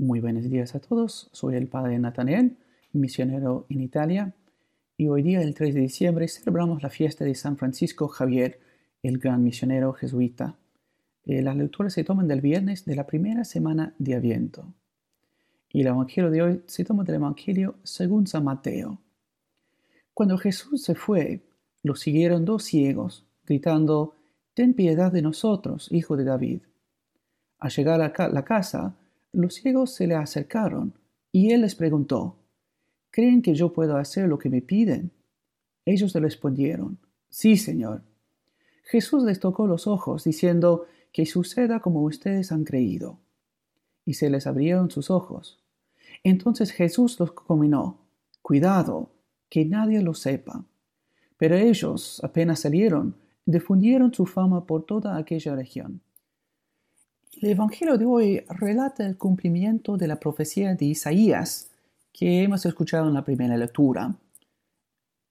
Muy buenos días a todos. Soy el padre Nathaniel, misionero en Italia, y hoy día, el 3 de diciembre, celebramos la fiesta de San Francisco Javier, el gran misionero jesuita. Eh, las lecturas se toman del viernes de la primera semana de Aviento. Y el Evangelio de hoy se toma del Evangelio según San Mateo. Cuando Jesús se fue, lo siguieron dos ciegos, gritando, Ten piedad de nosotros, hijo de David. Al llegar a la casa, los ciegos se le acercaron y él les preguntó, ¿creen que yo puedo hacer lo que me piden? Ellos le respondieron, sí, Señor. Jesús les tocó los ojos, diciendo, que suceda como ustedes han creído. Y se les abrieron sus ojos. Entonces Jesús los combinó, cuidado, que nadie lo sepa. Pero ellos, apenas salieron, difundieron su fama por toda aquella región. El Evangelio de hoy relata el cumplimiento de la profecía de Isaías que hemos escuchado en la primera lectura.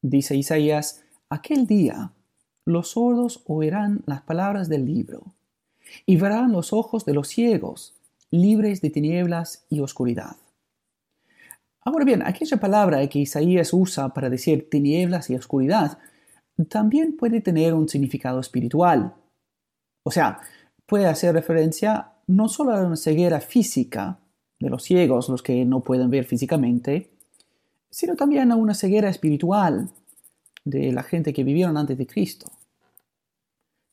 Dice Isaías, aquel día los sordos oirán las palabras del libro y verán los ojos de los ciegos libres de tinieblas y oscuridad. Ahora bien, aquella palabra que Isaías usa para decir tinieblas y oscuridad también puede tener un significado espiritual. O sea, puede hacer referencia no solo a una ceguera física de los ciegos, los que no pueden ver físicamente, sino también a una ceguera espiritual de la gente que vivieron antes de Cristo.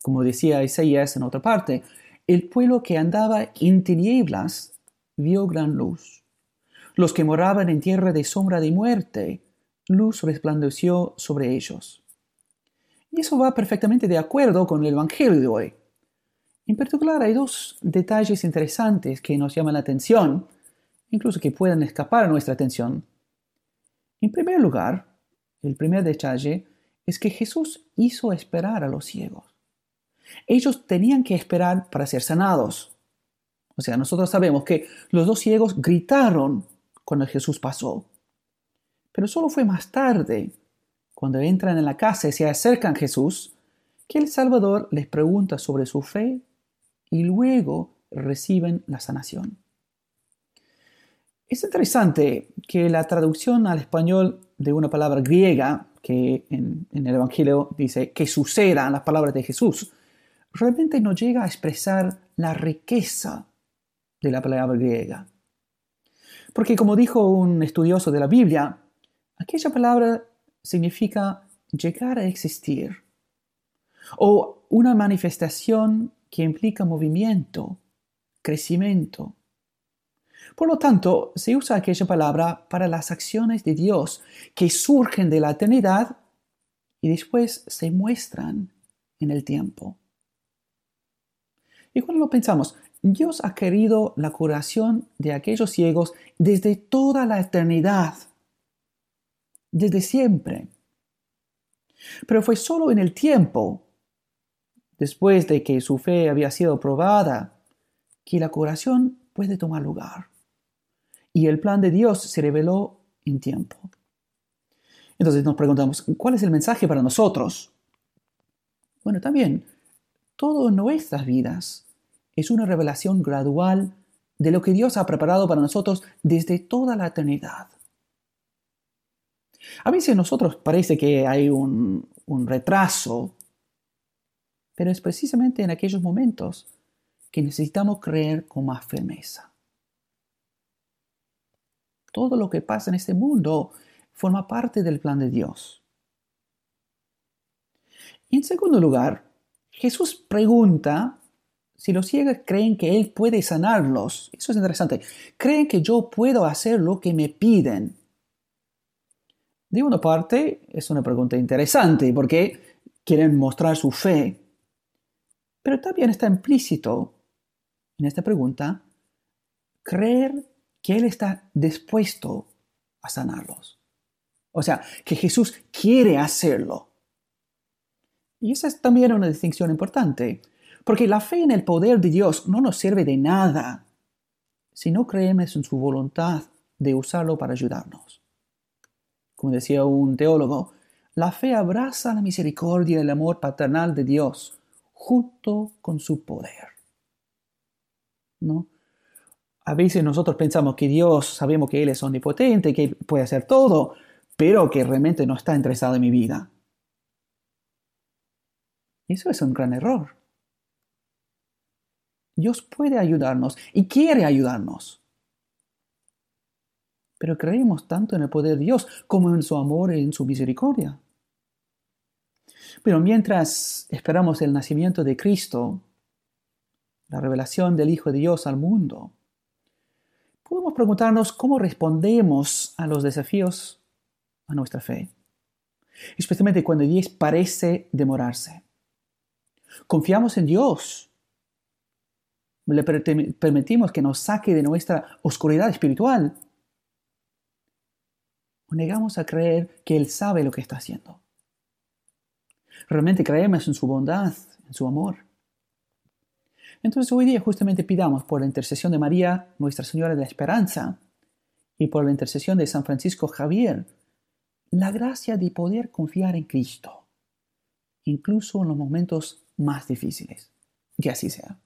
Como decía Isaías en otra parte, el pueblo que andaba en tinieblas vio gran luz. Los que moraban en tierra de sombra de muerte, luz resplandeció sobre ellos. Y eso va perfectamente de acuerdo con el Evangelio de hoy. En particular, hay dos detalles interesantes que nos llaman la atención, incluso que puedan escapar a nuestra atención. En primer lugar, el primer detalle es que Jesús hizo esperar a los ciegos. Ellos tenían que esperar para ser sanados. O sea, nosotros sabemos que los dos ciegos gritaron cuando Jesús pasó. Pero solo fue más tarde, cuando entran en la casa y se acercan a Jesús, que el Salvador les pregunta sobre su fe y luego reciben la sanación. Es interesante que la traducción al español de una palabra griega, que en, el Evangelio dice que sucedan las palabras de Jesús, realmente no llega a expresar la riqueza de la palabra griega. Porque como dijo un estudioso de la Biblia, aquella palabra significa llegar a existir o una manifestación que implica movimiento, crecimiento. Por lo tanto, se usa aquella palabra para las acciones de Dios que surgen de la eternidad y después se muestran en el tiempo. Y cuando lo pensamos, Dios ha querido la curación de aquellos ciegos desde toda la eternidad, desde siempre. Pero fue solo en el tiempo después de que su fe había sido probada, que la curación puede tomar lugar. Y el plan de Dios se reveló en tiempo. Entonces nos preguntamos, ¿cuál es el mensaje para nosotros? Bueno, también, todo en nuestras vidas es una revelación gradual de lo que Dios ha preparado para nosotros desde toda la eternidad. A veces a nosotros parece que hay un, un retraso pero es precisamente en aquellos momentos que necesitamos creer con más firmeza. Todo lo que pasa en este mundo forma parte del plan de Dios. Y en segundo lugar, Jesús pregunta si los ciegos creen que Él puede sanarlos. Eso es interesante. Creen que yo puedo hacer lo que me piden. De una parte, es una pregunta interesante porque quieren mostrar su fe. Pero también está implícito en esta pregunta creer que Él está dispuesto a sanarlos. O sea, que Jesús quiere hacerlo. Y esa es también una distinción importante, porque la fe en el poder de Dios no nos sirve de nada si no creemos en su voluntad de usarlo para ayudarnos. Como decía un teólogo, la fe abraza la misericordia y el amor paternal de Dios junto con su poder. ¿No? A veces nosotros pensamos que Dios, sabemos que Él es omnipotente, que puede hacer todo, pero que realmente no está interesado en mi vida. Eso es un gran error. Dios puede ayudarnos y quiere ayudarnos. Pero creemos tanto en el poder de Dios como en su amor y en su misericordia. Pero mientras esperamos el nacimiento de Cristo, la revelación del Hijo de Dios al mundo, podemos preguntarnos cómo respondemos a los desafíos a nuestra fe, especialmente cuando Dios parece demorarse. Confiamos en Dios. Le permitimos que nos saque de nuestra oscuridad espiritual. O negamos a creer que Él sabe lo que está haciendo. Realmente creemos en su bondad, en su amor. Entonces hoy día justamente pidamos por la intercesión de María, Nuestra Señora de la Esperanza, y por la intercesión de San Francisco Javier, la gracia de poder confiar en Cristo, incluso en los momentos más difíciles. Que así sea.